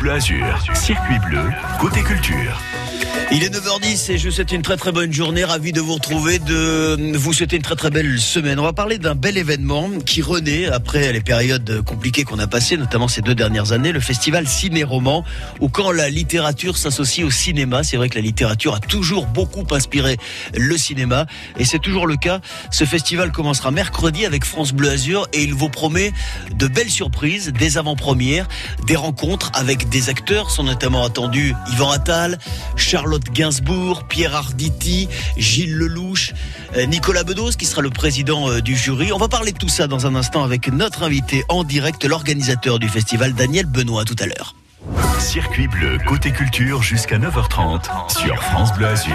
Bleu circuit bleu, côté culture. Il est 9h10 et je vous souhaite une très très bonne journée. Ravi de vous retrouver, de vous souhaiter une très très belle semaine. On va parler d'un bel événement qui renaît après les périodes compliquées qu'on a passées, notamment ces deux dernières années, le festival Ciné-Roman, où quand la littérature s'associe au cinéma, c'est vrai que la littérature a toujours beaucoup inspiré le cinéma et c'est toujours le cas. Ce festival commencera mercredi avec France Bleu Azur et il vous promet de belles surprises, des avant-premières, des rencontres avec des acteurs sont notamment attendus Yvan Attal, Charlotte Gainsbourg, Pierre Arditi, Gilles Lelouch, euh, Nicolas Bedos qui sera le président euh, du jury. On va parler de tout ça dans un instant avec notre invité en direct, l'organisateur du festival, Daniel Benoît, tout à l'heure. Circuit bleu, côté culture jusqu'à 9h30 sur France Bleu Azur.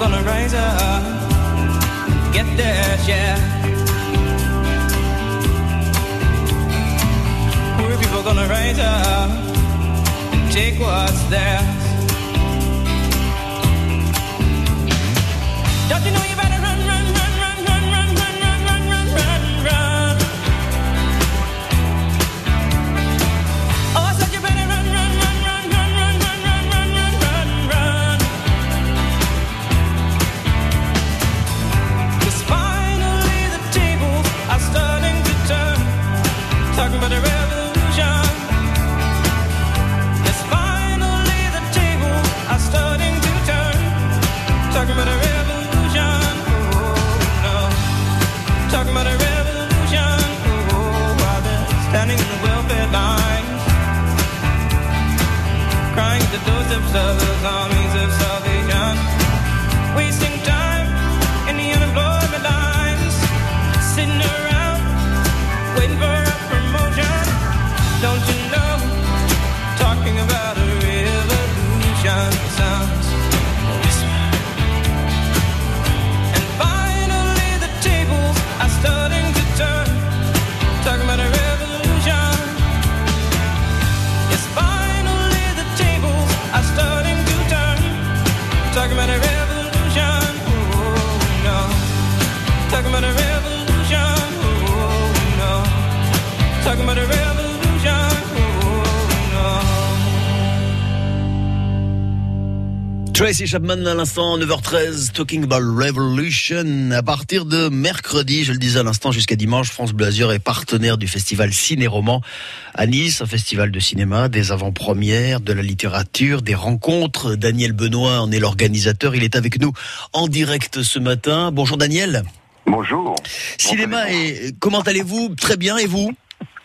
gonna rise up, get. Poor people gonna rise up and take what's theirs. Don't you know you better Tracy Chapman à l'instant, 9h13, Talking about Revolution. À partir de mercredi, je le disais à l'instant, jusqu'à dimanche, France Bleu Azur est partenaire du festival Ciné-Roman à Nice, un festival de cinéma, des avant-premières, de la littérature, des rencontres. Daniel Benoît en est l'organisateur. Il est avec nous en direct ce matin. Bonjour Daniel. Bonjour. Cinéma et comment allez-vous? Très bien et vous?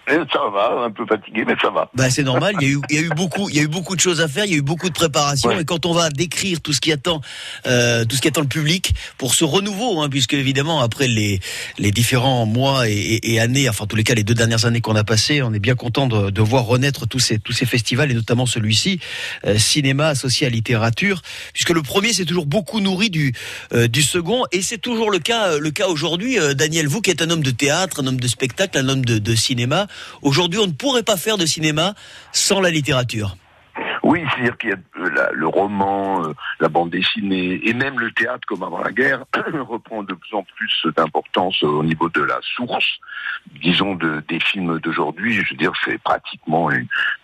Eh, Ça va, un peu fatigué, mais ça va. Bah c'est normal. Il y a eu, il y a eu beaucoup, il y a eu beaucoup de choses à faire. Il y a eu beaucoup de préparation. Ouais. Et quand on va décrire tout ce qui attend, euh, tout ce qui attend le public pour ce renouveau, hein, puisque évidemment après les les différents mois et, et- et années, enfin en tous les cas les deux dernières années qu'on a passées, on est bien content de, de voir renaître tous ces tous ces festivals et notamment celui-ci, euh, cinéma associé à littérature, puisque le premier c'est toujours beaucoup nourri du euh, du second et c'est toujours le cas euh, le cas aujourd'hui. Euh, Daniel, vous qui êtes un homme de théâtre, un homme de spectacle, un homme de, de cinéma, aujourd'hui on ne pourrait pas faire de cinéma sans la littérature. Oui, c'est-à-dire qu'il y a euh, le roman, euh, la bande dessinée, et même le théâtre, comme avant la guerre, reprend de plus en plus d'importance au niveau de la source, disons, de, des films d'aujourd'hui. Je veux dire, c'est pratiquement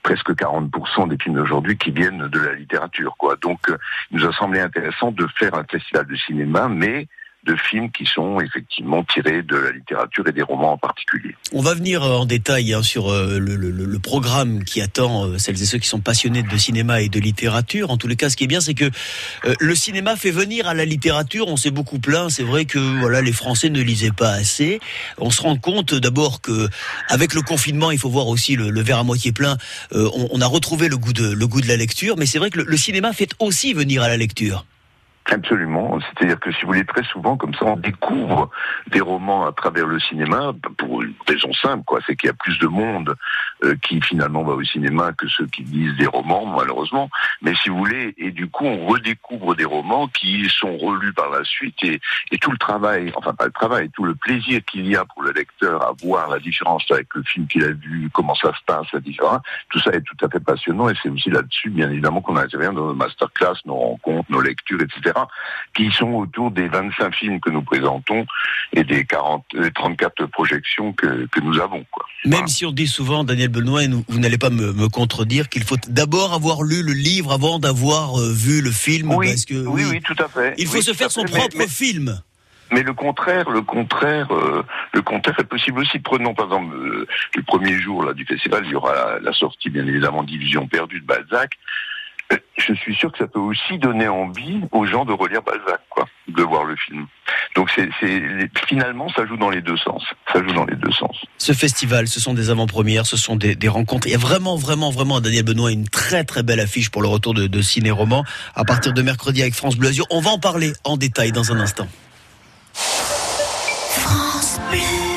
presque 40% des films d'aujourd'hui qui viennent de la littérature. Donc, euh, il nous a semblé intéressant de faire un festival de cinéma, mais de films qui sont effectivement tirés de la littérature et des romans en particulier. On va venir euh, en détail hein, sur euh, le, programme qui attend euh, celles et ceux qui sont passionnés de cinéma et de littérature. En tous les cas, ce qui est bien, c'est que le cinéma fait venir à la littérature. On s'est beaucoup plaint. C'est vrai que voilà, les Français ne lisaient pas assez. On se rend compte d'abord que avec le confinement, il faut voir aussi le, verre à moitié plein. On, a retrouvé le goût de le goût de la lecture, mais c'est vrai que le cinéma fait aussi venir à la lecture. Absolument. C'est-à-dire que si vous voulez, très souvent, comme ça, on découvre des romans à travers le cinéma pour une raison simple, quoi. C'est qu'il y a plus de monde euh, qui finalement va au cinéma que ceux qui lisent des romans, malheureusement. Mais si vous voulez, et du coup, on redécouvre des romans qui sont relus par la suite et, tout le travail, enfin pas le travail, tout le plaisir qu'il y a pour le lecteur à voir la différence avec le film qu'il a vu, comment ça se passe, la différence, tout ça est tout à fait passionnant et c'est aussi là-dessus, bien évidemment, qu'on intervient dans nos masterclass, nos rencontres, nos lectures, etc qui sont autour des 25 films que nous présentons et des 40, des 34 projections que, nous avons. Même si on dit souvent, Daniel Benoît, et nous- vous n'allez pas me, me contredire, qu'il faut d'abord avoir lu le livre avant d'avoir euh, vu le film, Oui, parce que oui, oui, tout à fait. il faut Oui, se faire son fait. Mais- propre mais- film. Mais le contraire, le contraire, euh, le contraire est possible aussi. Prenons par exemple euh, le premier jour là du festival, il y aura la, la sortie bien évidemment d'Illusion perdue de Balzac. Je suis sûr que ça peut aussi donner envie aux gens de relire Balzac, quoi, de voir le film. Donc c'est, c'est finalement ça joue dans les deux sens. Ça joue dans les deux sens. Ce festival, ce sont des avant-premières, ce sont des, des rencontres. Il y a vraiment, vraiment, vraiment, Daniel Benoît, une très, très belle affiche pour le retour de, de Ciné Roman à partir de mercredi avec France Bleu Azur. On va en parler en détail dans un instant. On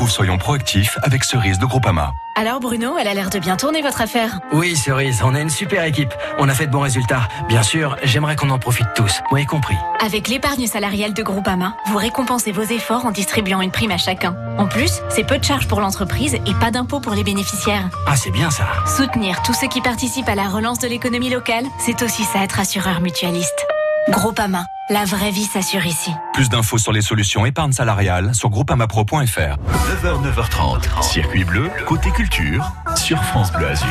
retrouve Soyons proactifs avec Cerise de Groupama. Alors Bruno, elle a l'air de bien tourner votre affaire. Oui, Cerise, on a une super équipe. On a fait de bons résultats. Bien sûr, j'aimerais qu'on en profite tous. Moi y compris. Avec l'épargne salariale de Groupama, vous récompensez vos efforts en distribuant une prime à chacun. En plus, c'est peu de charges pour l'entreprise et pas d'impôts pour les bénéficiaires. Ah, c'est bien ça. Soutenir tous ceux qui participent à la relance de l'économie locale, c'est aussi ça être assureur mutualiste. Groupama, la vraie vie s'assure ici. Plus d'infos sur les solutions épargne salariale sur groupamapro.fr. 9h, 9h30. Circuit bleu, côté culture, sur France Bleu Azur.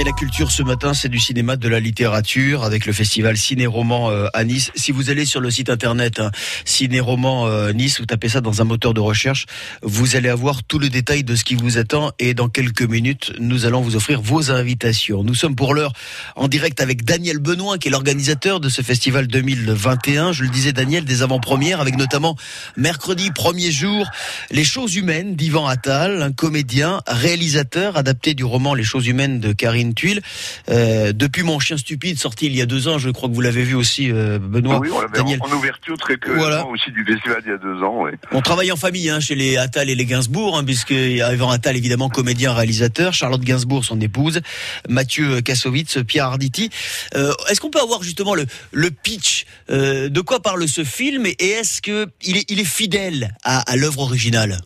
Et la culture ce matin, c'est du cinéma, de la littérature, avec le festival Ciné-Roman euh, à Nice. Si vous allez sur le site internet hein, Ciné-Roman euh, Nice, vous tapez ça dans un moteur de recherche, vous allez avoir tout le détail de ce qui vous attend. Et dans quelques minutes, nous allons vous offrir vos invitations. Nous sommes pour l'heure en direct avec Daniel Benoît, qui est l'organisateur de ce festival 2021. Je le disais, Daniel, des avant-premières, avec notamment mercredi, premier jour, Les choses humaines d'Ivan Attal, un comédien, réalisateur, adapté du roman Les choses humaines de Karine Tuile. Euh, depuis Mon chien stupide, sorti il y a deux ans, je crois que vous l'avez vu aussi, euh, Benoît. oui, on l'avait Daniel. en, ouverture très Voilà. aussi du festival il y a deux ans. On travaille en famille hein, chez les Attal et les Gainsbourg, hein, puisque Yvan Attal, évidemment, comédien, réalisateur, Charlotte Gainsbourg, son épouse, Mathieu Kassovitz, Pierre Arditi. Euh, est-ce qu'on peut avoir justement le, le pitch euh, De quoi parle ce film Et est-ce que il est, fidèle à, l'œuvre originale?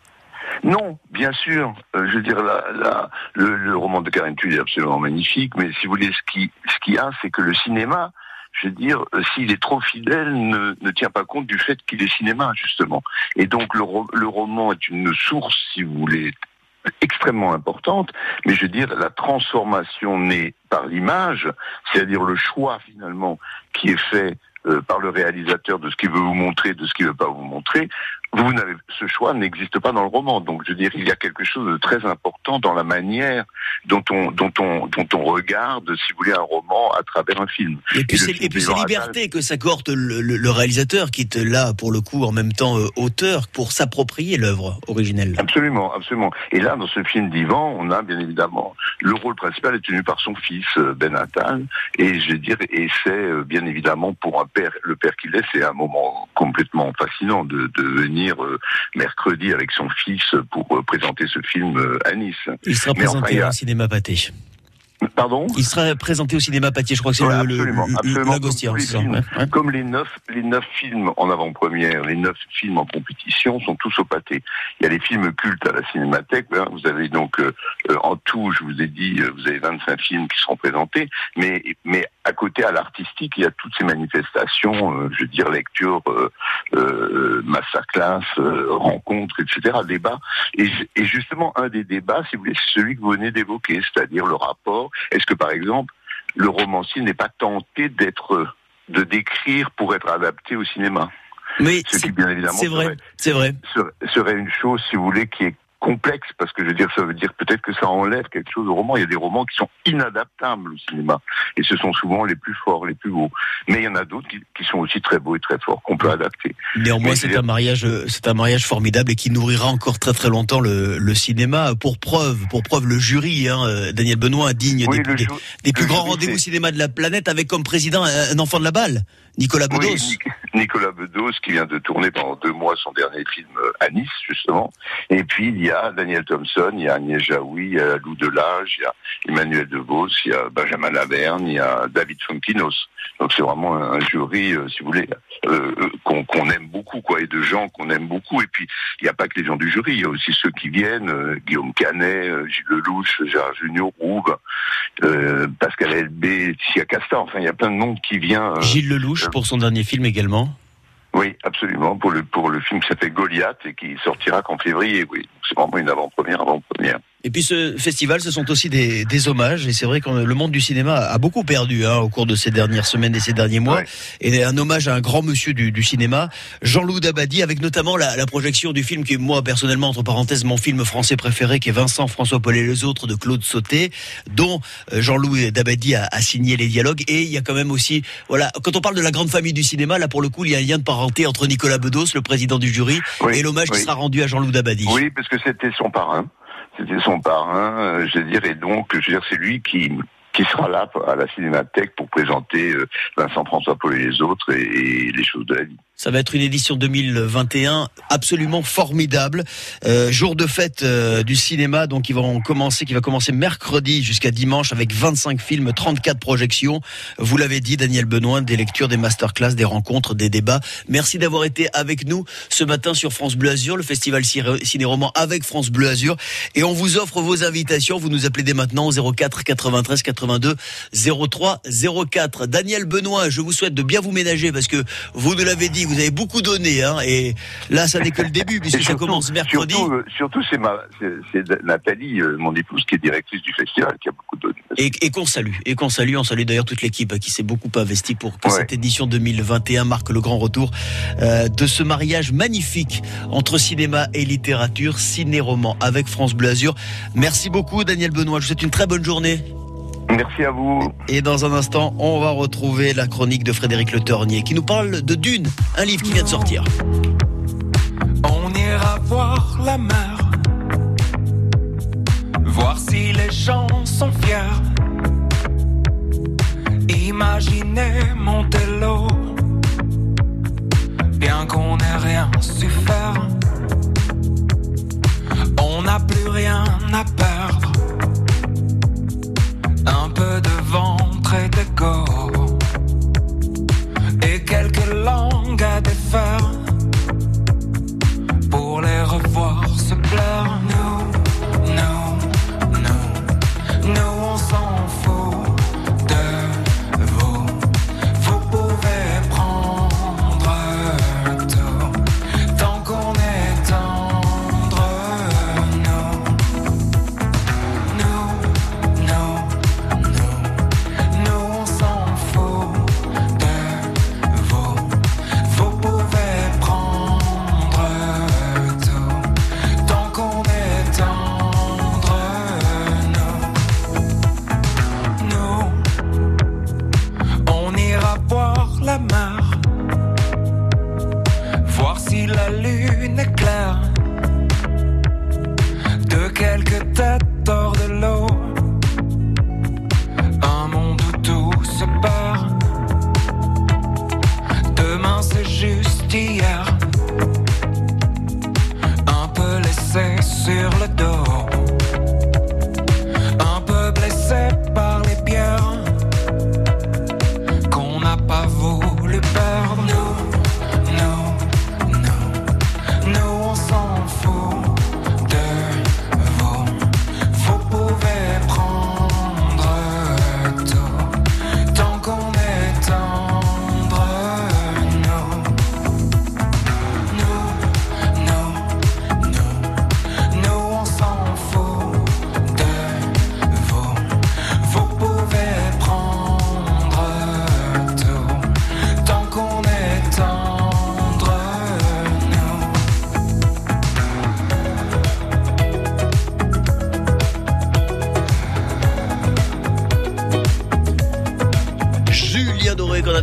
Non, bien sûr. Euh, je veux dire, le, roman de Karen Tulle est absolument magnifique, mais si vous voulez, ce qui, ce qu'il y a, c'est que le cinéma, je veux dire, euh, s'il est trop fidèle, ne, ne tient pas compte du fait qu'il est cinéma, justement. Et donc, le, le roman est une source, si vous voulez, extrêmement importante, mais je veux dire, la transformation née par l'image, c'est-à-dire le choix, finalement, qui est fait euh, par le réalisateur de ce qu'il veut vous montrer, de ce qu'il veut pas vous montrer, vous n'avez ce choix n'existe pas dans le roman. Donc je veux dire, il y a quelque chose de très important dans la manière dont on dont on dont on regarde, si vous voulez, un roman à travers un film. Et puis c'est et puis c'est d'Ivan liberté que s'accorde le, le- le réalisateur, qui est là pour le coup en même temps euh, auteur, pour s'approprier l'œuvre originelle. Absolument, absolument. Et là, dans ce film d'Ivan, on a bien évidemment le rôle principal est tenu par son fils euh, Ben Attal, et je veux dire, et c'est euh, bien évidemment pour un père, le père qu'il est, c'est un moment complètement fascinant de, de venir euh, mercredi avec son fils pour euh, présenter ce film euh, à Nice. Il sera Mais enfin, présenté a- au cinéma Pâté. Pardon Il sera présenté au cinéma Pâté, je crois que c'est Ouais, le, le, absolument, le- absolument, l'Agostien, comme les ça, films. ouais, ouais. Comme les neuf, les neuf films en avant-première, les neuf films en compétition sont tous au pâté. Il y a les films cultes à la Cinémathèque. hein. Vous avez donc euh, euh, en tout, je vous ai dit, euh, vous avez 25 films qui seront présentés, mais mais à côté à l'artistique, il y a toutes ces manifestations, euh, je veux dire lecture, euh, euh, masterclass, euh, rencontres, etc., débats. Et, et justement, un des débats, si vous voulez, c'est celui que vous venez d'évoquer, c'est-à-dire le rapport. Est-ce que par exemple le romancier n'est pas tenté d'être de décrire pour être adapté au cinéma? Mais Ce qui, c'est bien évidemment, c'est vrai, serait- c'est vrai. serait, serait une chose, si vous voulez, qui est complexe, parce que je veux dire, ça veut dire peut-être que ça enlève quelque chose au roman. Il y a des romans qui sont inadaptables au cinéma, et ce sont souvent les plus forts, les plus beaux. Mais il y en a d'autres qui, qui sont aussi très beaux et très forts, qu'on peut adapter. Néanmoins, c'est un mariage, c'est un mariage formidable et qui nourrira encore très très longtemps le, le cinéma. Pour preuve, pour preuve, le jury, hein, Daniel Benoît, digne Oui, des, plus grands rendez-vous cinéma de la planète, avec comme président un, enfant de la balle, Nicolas Bedos. Oui, Nicolas Bedos qui vient de tourner pendant deux mois son dernier film euh, à Nice justement. Et puis il y a Daniel Thompson, il y a Agnès Jaoui, il y a Lou Delage, il y a Emmanuel DeVos, il y a Benjamin Laverne, il y a David Fonkinos. Donc c'est vraiment un, jury, euh, si vous voulez, euh, euh, qu'on aime beaucoup, quoi, et de gens qu'on aime beaucoup. Et puis il n'y a pas que les gens du jury, il y a aussi ceux qui viennent, euh, Guillaume Canet, Gilles Lelouch, Gérard Junior, Rouve, Pascal Elbé, Tia Castor. Enfin, il y a plein de monde qui vient. Gilles Lelouch pour son dernier film également. Oui, absolument, pour le, pour le film qui s'appelle Goliath et qui sortira qu'en février, oui. C'est vraiment une avant-première, avant-première. Et puis ce festival, ce sont aussi des, des hommages. Et c'est vrai que le monde du cinéma a beaucoup perdu hein, au cours de ces dernières semaines et ces derniers mois. Ouais. Et un hommage à un grand monsieur du, du cinéma, Jean-Loup Dabadi, avec notamment la, la projection du film qui est moi personnellement entre parenthèses mon film français préféré, qui est Vincent, François Paul et les autres de Claude Sauté, dont euh, Jean-Loup Dabadi a, a signé les dialogues. Et il y a quand même aussi, voilà, quand on parle de la grande famille du cinéma, là pour le coup, il y a un lien de parenté entre Nicolas Bedos, le président du jury, Oui, et l'hommage qui sera rendu à Jean-Loup Dabadi. Oui, parce que c'était son parrain. C'était son parrain, euh, je veux dire, et donc, je veux dire, c'est lui qui qui sera là à la Cinémathèque pour présenter euh, Vincent François Paul et les autres et, et les choses de la vie. Ça va être une édition 2021 absolument formidable. Euh, jour de fête euh, du cinéma, donc ils vont commencer, qui va commencer mercredi jusqu'à dimanche avec 25 films, 34 projections. Vous l'avez dit, Daniel Benoît, des lectures, des masterclass, des rencontres, des débats. Merci d'avoir été avec nous ce matin sur France Bleu Azur, le festival Ciné- Ciné-Roman avec France Bleu Azur. Et on vous offre vos invitations. Vous nous appelez dès maintenant au 04 93 82 03 04. Daniel Benoît, je vous souhaite de bien vous ménager parce que vous nous l'avez dit, vous avez beaucoup donné, hein, et là, ça n'est que le début puisque ça commence mercredi. Surtout, euh, surtout c'est ma, c'est- c'est Nathalie, euh, mon épouse, qui est directrice du festival, qui a beaucoup donné. Et, et qu'on salue, et qu'on salue, on salue d'ailleurs toute l'équipe hein, qui s'est beaucoup investi pour que Ouais. cette édition 2021 marque le grand retour euh, de ce mariage magnifique entre cinéma et littérature, ciné-roman avec France Bleu Azur. Merci beaucoup Daniel Benoît, je vous souhaite une très bonne journée. Merci à vous. Et dans un instant, on va retrouver la chronique de Frédéric Le Tornier qui nous parle de Dune, un livre qui vient de sortir. On ira voir la mer, voir si les gens sont fiers. Imaginez Montello, bien qu'on n'ait rien su faire. On n'a plus rien à perdre. Peu de ventre et d'ego,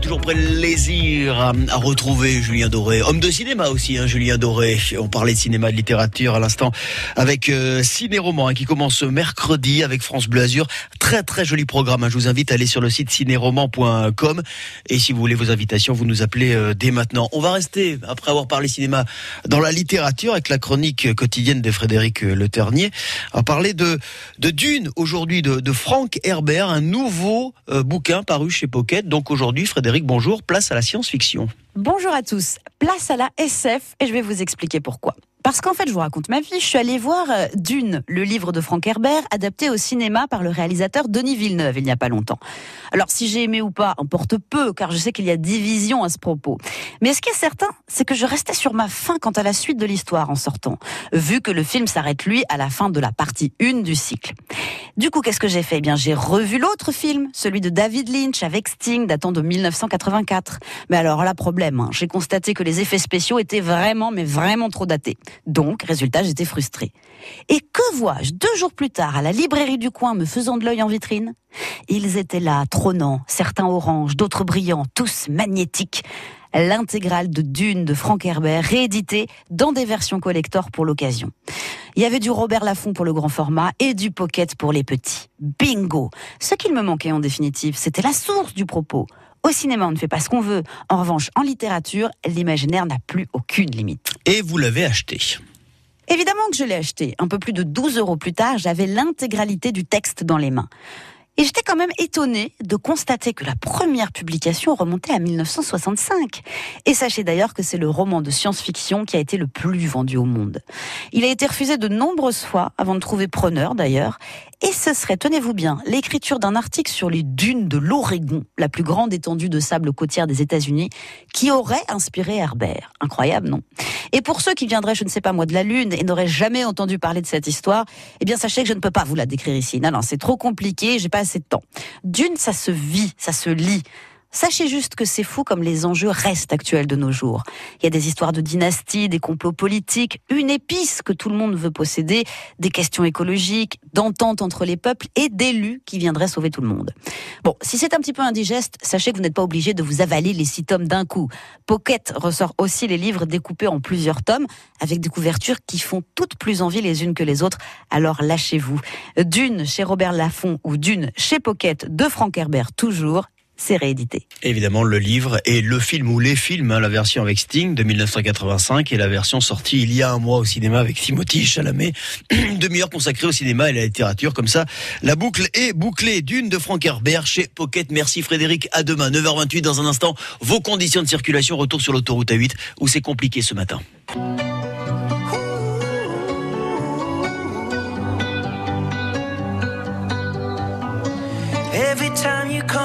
toujours à, à retrouver Julien Doré, homme de cinéma aussi, hein, Julien Doré. On parlait de cinéma, de littérature à l'instant avec euh, Ciné Roman hein, qui commence mercredi avec France Bleu Azur. Très très joli programme. hein. Je vous invite à aller sur le site cinéroman.com et si vous voulez vos invitations, vous nous appelez euh, dès maintenant. On va rester après avoir parlé cinéma dans la littérature avec la chronique quotidienne de Frédéric euh, Le Ternier. Va parler de de Dune aujourd'hui de, de Frank Herbert, un nouveau euh, bouquin paru chez Pocket. Donc aujourd'hui, Frédéric, bonjour. Place à la Bonjour à tous. Place à la SF et je vais vous expliquer pourquoi. Parce qu'en fait, je vous raconte ma vie. Je suis allée voir euh, Dune, le livre de Frank Herbert, adapté au cinéma par le réalisateur Denis Villeneuve il n'y a pas longtemps. Alors, si j'ai aimé ou pas, importe peu, car je sais qu'il y a division à ce propos. Mais ce qui est certain, c'est que je restais sur ma faim quant à la suite de l'histoire en sortant, vu que le film s'arrête lui à la fin de la partie 1 du cycle. Du coup, qu'est-ce que j'ai fait? Eh bien, j'ai revu l'autre film, celui de David Lynch avec Sting, datant de 1984. Mais alors là, problème, hein, j'ai constaté que les effets spéciaux étaient vraiment, mais vraiment trop datés. Donc, résultat, j'étais frustrée. Et que vois-je deux jours plus tard à la librairie du coin me faisant de l'œil en vitrine? Ils étaient là, trônants, certains oranges, d'autres brillants, tous magnétiques. L'intégrale de Dune de Frank Herbert, rééditée dans des versions collector pour l'occasion. Il y avait du Robert Laffont pour le grand format et du Pocket pour les petits. Bingo Ce qu'il me manquait en définitive, c'était la source du propos. Au cinéma, on ne fait pas ce qu'on veut. En revanche, en littérature, l'imaginaire n'a plus aucune limite. Et vous l'avez acheté. Évidemment que je l'ai acheté. Un peu plus de 12 euros plus tard, j'avais l'intégralité du texte dans les mains. Et j'étais quand même étonnée de constater que la première publication remontait à 1965. Et sachez d'ailleurs que c'est le roman de science-fiction qui a été le plus vendu au monde. Il a été refusé de nombreuses fois avant de trouver preneur d'ailleurs. Et ce serait, tenez-vous bien, l'écriture d'un article sur les dunes de l'Oregon, la plus grande étendue de sable côtière des États-Unis, qui aurait inspiré Herbert. Incroyable, non? Et pour ceux qui viendraient, je ne sais pas moi, de la Lune et n'auraient jamais entendu parler de cette histoire, eh bien sachez que je ne peux pas vous la décrire ici. Non, non, c'est trop compliqué, j'ai pas assez de temps. Dune, ça se vit, ça se lit. Sachez juste que c'est fou comme les enjeux restent actuels de nos jours. Il y a des histoires de dynasties, des complots politiques, une épice que tout le monde veut posséder, des questions écologiques, d'entente entre les peuples et d'élus qui viendraient sauver tout le monde. Bon, si c'est un petit peu indigeste, sachez que vous n'êtes pas obligé de vous avaler les six tomes d'un coup. Pocket ressort aussi les livres découpés en plusieurs tomes, avec des couvertures qui font toutes plus envie les unes que les autres, alors lâchez-vous. Dune chez Robert Laffont ou Dune chez Pocket de Frank Herbert toujours, c'est réédité. Évidemment, le livre et le film ou les films, hein, la version avec Sting de 1985 et la version sortie il y a un mois au cinéma avec Timothy Chalamet. Une demi-heure consacrée au cinéma et à la littérature. Comme ça, la boucle est bouclée. D'une de Frank Herbert chez Pocket. Merci Frédéric. À demain, 9h28 dans un instant. Vos conditions de circulation, retour sur l'autoroute A8 où c'est compliqué ce matin. Every time you come